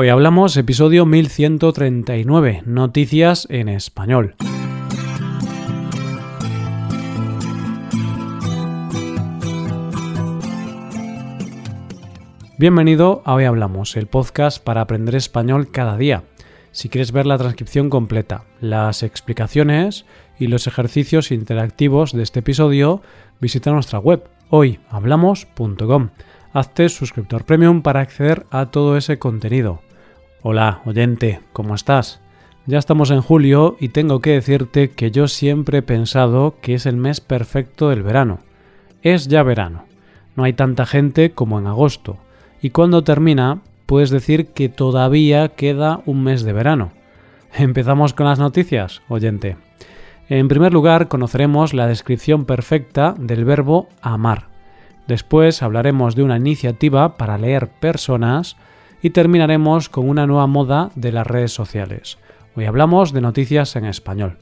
Hoy hablamos episodio 1139, Noticias en español. Bienvenido a Hoy Hablamos, el podcast para aprender español cada día. Si quieres ver la transcripción completa, las explicaciones y los ejercicios interactivos de este episodio, visita nuestra web hoyhablamos.com. Hazte suscriptor premium para acceder a todo ese contenido. Hola, oyente, ¿cómo estás? Ya estamos en julio y tengo que decirte que yo siempre he pensado que es el mes perfecto del verano. Es ya verano. No hay tanta gente como en agosto y cuando termina puedes decir que todavía queda un mes de verano. Empezamos con las noticias, oyente. En primer lugar, conoceremos la descripción perfecta del verbo amar. Después hablaremos de una iniciativa para leer personas y terminaremos con una nueva moda de las redes sociales. Hoy hablamos de noticias en español.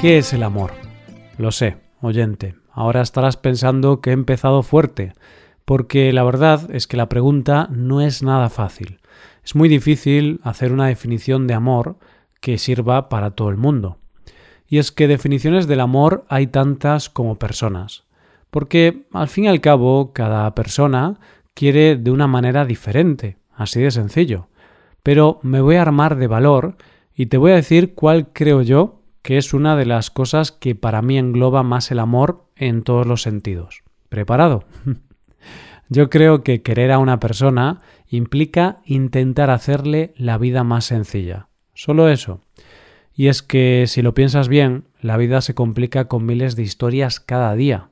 ¿Qué es el amor? Lo sé, oyente, ahora estarás pensando que he empezado fuerte, porque la verdad es que la pregunta no es nada fácil. Es muy difícil hacer una definición de amor que sirva para todo el mundo. Y es que definiciones del amor hay tantas como personas, porque al fin y al cabo cada persona quiere de una manera diferente, así de sencillo. Pero me voy a armar de valor y te voy a decir cuál creo yo que es una de las cosas que para mí engloba más el amor en todos los sentidos. ¿Preparado? Yo creo que querer a una persona implica intentar hacerle la vida más sencilla. Solo eso. Y es que si lo piensas bien, la vida se complica con miles de historias cada día.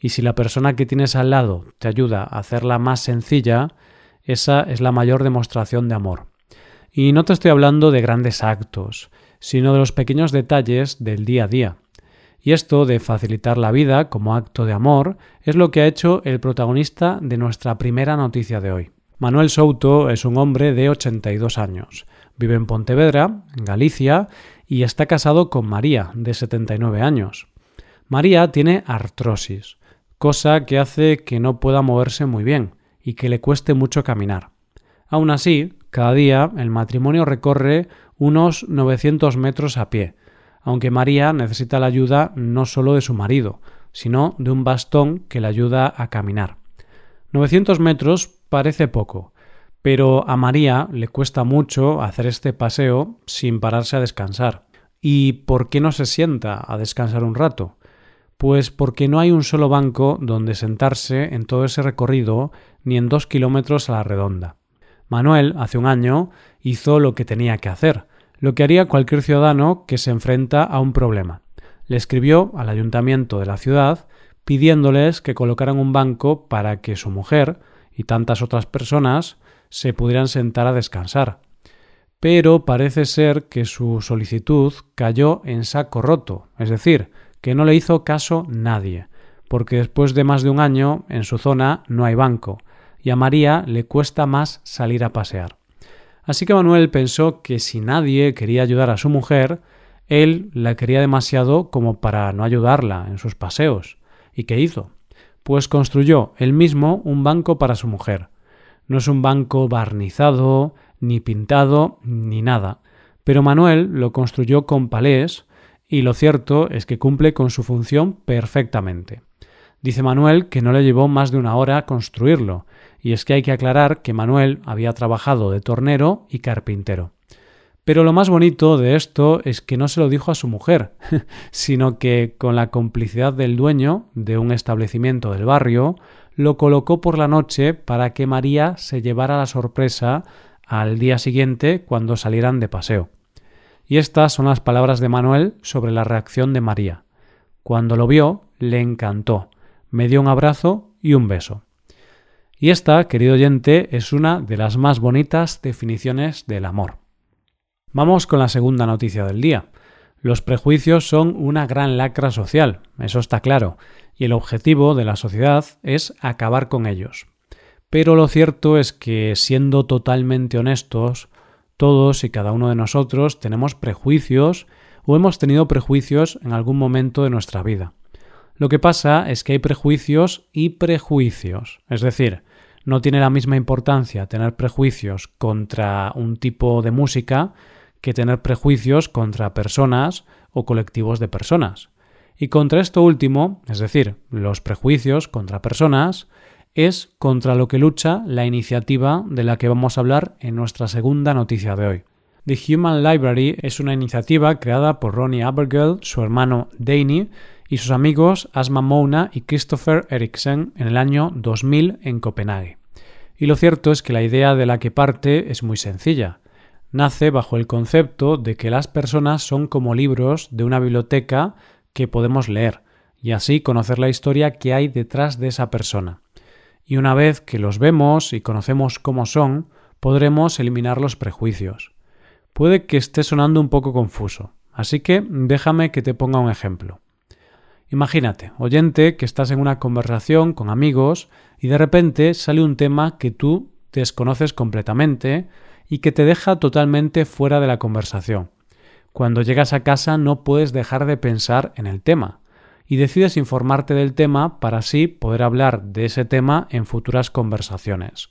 Y si la persona que tienes al lado te ayuda a hacerla más sencilla, esa es la mayor demostración de amor. Y no te estoy hablando de grandes actos, sino de los pequeños detalles del día a día. Y esto de facilitar la vida como acto de amor es lo que ha hecho el protagonista de nuestra primera noticia de hoy. Manuel Souto es un hombre de 82 años. Vive en Pontevedra, en Galicia, y está casado con María, de 79 años. María tiene artrosis, cosa que hace que no pueda moverse muy bien y que le cueste mucho caminar. Aún así, cada día el matrimonio recorre unos 900 metros a pie, aunque María necesita la ayuda no solo de su marido, sino de un bastón que le ayuda a caminar. 900 metros parece poco, pero a María le cuesta mucho hacer este paseo sin pararse a descansar. ¿Y por qué no se sienta a descansar un rato? Pues porque no hay un solo banco donde sentarse en todo ese recorrido ni en dos kilómetros a la redonda. Manuel, hace un año, hizo lo que tenía que hacer, lo que haría cualquier ciudadano que se enfrenta a un problema. Le escribió al ayuntamiento de la ciudad pidiéndoles que colocaran un banco para que su mujer y tantas otras personas se pudieran sentar a descansar. Pero parece ser que su solicitud cayó en saco roto, es decir, que no le hizo caso nadie, porque después de más de un año en su zona no hay banco, y a María le cuesta más salir a pasear. Así que Manuel pensó que si nadie quería ayudar a su mujer, él la quería demasiado como para no ayudarla en sus paseos. ¿Y qué hizo? Pues construyó él mismo un banco para su mujer. No es un banco barnizado, ni pintado, ni nada, pero Manuel lo construyó con palés y lo cierto es que cumple con su función perfectamente. Dice Manuel que no le llevó más de una hora construirlo, y es que hay que aclarar que Manuel había trabajado de tornero y carpintero. Pero lo más bonito de esto es que no se lo dijo a su mujer, sino que con la complicidad del dueño de un establecimiento del barrio, lo colocó por la noche para que María se llevara la sorpresa al día siguiente cuando salieran de paseo. Y estas son las palabras de Manuel sobre la reacción de María. Cuando lo vio, le encantó, me dio un abrazo y un beso. Y esta, querido oyente, es una de las más bonitas definiciones del amor. Vamos con la segunda noticia del día. Los prejuicios son una gran lacra social, eso está claro, y el objetivo de la sociedad es acabar con ellos. Pero lo cierto es que, siendo totalmente honestos, todos y cada uno de nosotros tenemos prejuicios o hemos tenido prejuicios en algún momento de nuestra vida. Lo que pasa es que hay prejuicios y prejuicios. Es decir, no tiene la misma importancia tener prejuicios contra un tipo de música que tener prejuicios contra personas o colectivos de personas. Y contra esto último, es decir, los prejuicios contra personas, es contra lo que lucha la iniciativa de la que vamos a hablar en nuestra segunda noticia de hoy. The Human Library es una iniciativa creada por Ronnie Abergel, su hermano Danny y sus amigos Asma Mouna y Christopher Eriksen en el año 2000 en Copenhague. Y lo cierto es que la idea de la que parte es muy sencilla. Nace bajo el concepto de que las personas son como libros de una biblioteca que podemos leer y así conocer la historia que hay detrás de esa persona. Y una vez que los vemos y conocemos cómo son, podremos eliminar los prejuicios. Puede que esté sonando un poco confuso, así que déjame que te ponga un ejemplo. Imagínate, oyente, que estás en una conversación con amigos y de repente sale un tema que tú desconoces completamente y que te deja totalmente fuera de la conversación. Cuando llegas a casa no puedes dejar de pensar en el tema y decides informarte del tema para así poder hablar de ese tema en futuras conversaciones.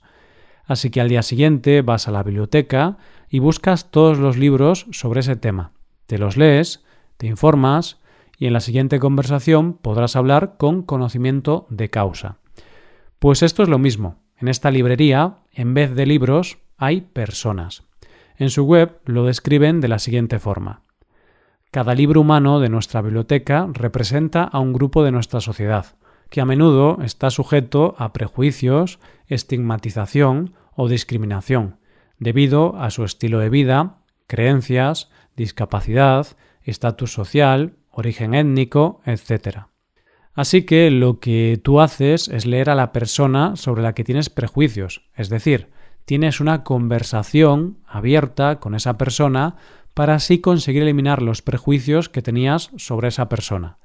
Así que al día siguiente vas a la biblioteca y buscas todos los libros sobre ese tema. Te los lees, te informas y en la siguiente conversación podrás hablar con conocimiento de causa. Pues esto es lo mismo. En esta librería, en vez de libros, hay personas. En su web lo describen de la siguiente forma. Cada libro humano de nuestra biblioteca representa a un grupo de nuestra sociedad, que a menudo está sujeto a prejuicios, estigmatización o discriminación, debido a su estilo de vida, creencias, discapacidad, estatus social, origen étnico, etc. Así que lo que tú haces es leer a la persona sobre la que tienes prejuicios, es decir, tienes una conversación abierta con esa persona para así conseguir eliminar los prejuicios que tenías sobre esa persona.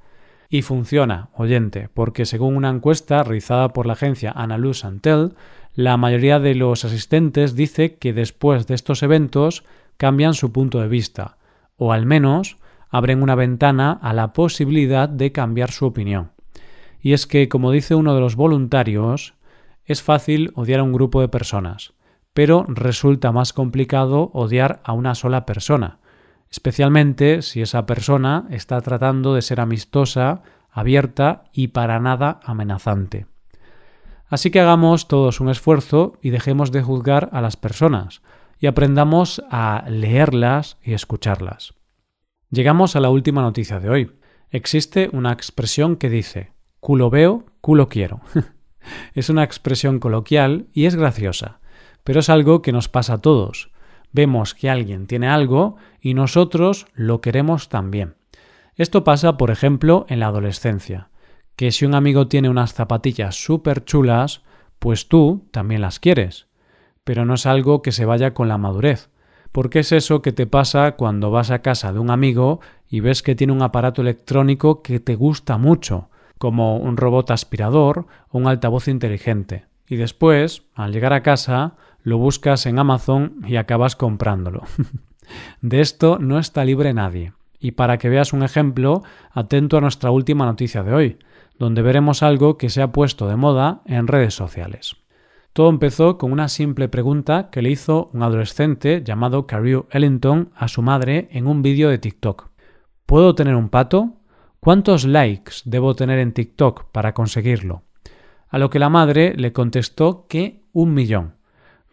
Y funciona, oyente, porque según una encuesta realizada por la agencia Analu Santel, la mayoría de los asistentes dice que después de estos eventos cambian su punto de vista, o al menos abren una ventana a la posibilidad de cambiar su opinión. Y es que, como dice uno de los voluntarios, es fácil odiar a un grupo de personas, pero resulta más complicado odiar a una sola persona, especialmente si esa persona está tratando de ser amistosa, abierta y para nada amenazante. Así que hagamos todos un esfuerzo y dejemos de juzgar a las personas y aprendamos a leerlas y escucharlas. Llegamos a la última noticia de hoy. Existe una expresión que dice culo veo, culo quiero. es una expresión coloquial y es graciosa pero es algo que nos pasa a todos. Vemos que alguien tiene algo y nosotros lo queremos también. Esto pasa, por ejemplo, en la adolescencia, que si un amigo tiene unas zapatillas súper chulas, pues tú también las quieres. Pero no es algo que se vaya con la madurez, porque es eso que te pasa cuando vas a casa de un amigo y ves que tiene un aparato electrónico que te gusta mucho, como un robot aspirador o un altavoz inteligente. Y después, al llegar a casa, lo buscas en Amazon y acabas comprándolo. de esto no está libre nadie. Y para que veas un ejemplo, atento a nuestra última noticia de hoy, donde veremos algo que se ha puesto de moda en redes sociales. Todo empezó con una simple pregunta que le hizo un adolescente llamado Carew Ellington a su madre en un vídeo de TikTok. ¿Puedo tener un pato? ¿Cuántos likes debo tener en TikTok para conseguirlo? A lo que la madre le contestó que un millón.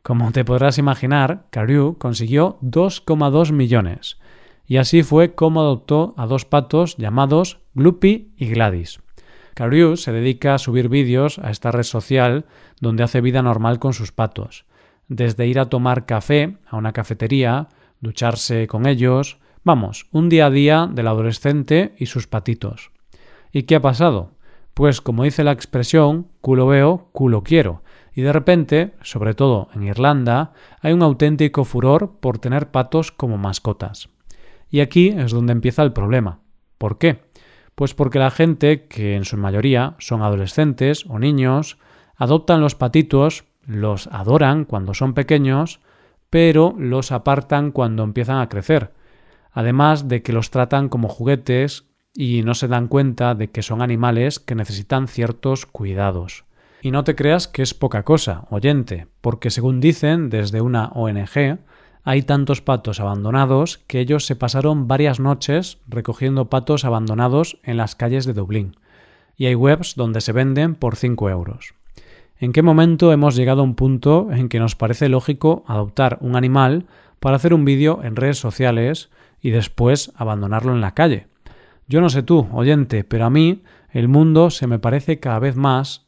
Como te podrás imaginar, Carew consiguió 2,2 millones, y así fue como adoptó a dos patos llamados Gloopy y Gladys. Carew se dedica a subir vídeos a esta red social donde hace vida normal con sus patos, desde ir a tomar café a una cafetería, ducharse con ellos, vamos, un día a día del adolescente y sus patitos. ¿Y qué ha pasado? Pues como dice la expresión, culo veo, culo quiero, y de repente, sobre todo en Irlanda, hay un auténtico furor por tener patos como mascotas. Y aquí es donde empieza el problema. ¿Por qué? Pues porque la gente, que en su mayoría son adolescentes o niños, adoptan los patitos, los adoran cuando son pequeños, pero los apartan cuando empiezan a crecer, además de que los tratan como juguetes y no se dan cuenta de que son animales que necesitan ciertos cuidados. Y no te creas que es poca cosa, oyente, porque según dicen desde una ONG, hay tantos patos abandonados que ellos se pasaron varias noches recogiendo patos abandonados en las calles de Dublín. Y hay webs donde se venden por 5 euros. ¿En qué momento hemos llegado a un punto en que nos parece lógico adoptar un animal para hacer un vídeo en redes sociales y después abandonarlo en la calle? Yo no sé tú, oyente, pero a mí el mundo se me parece cada vez más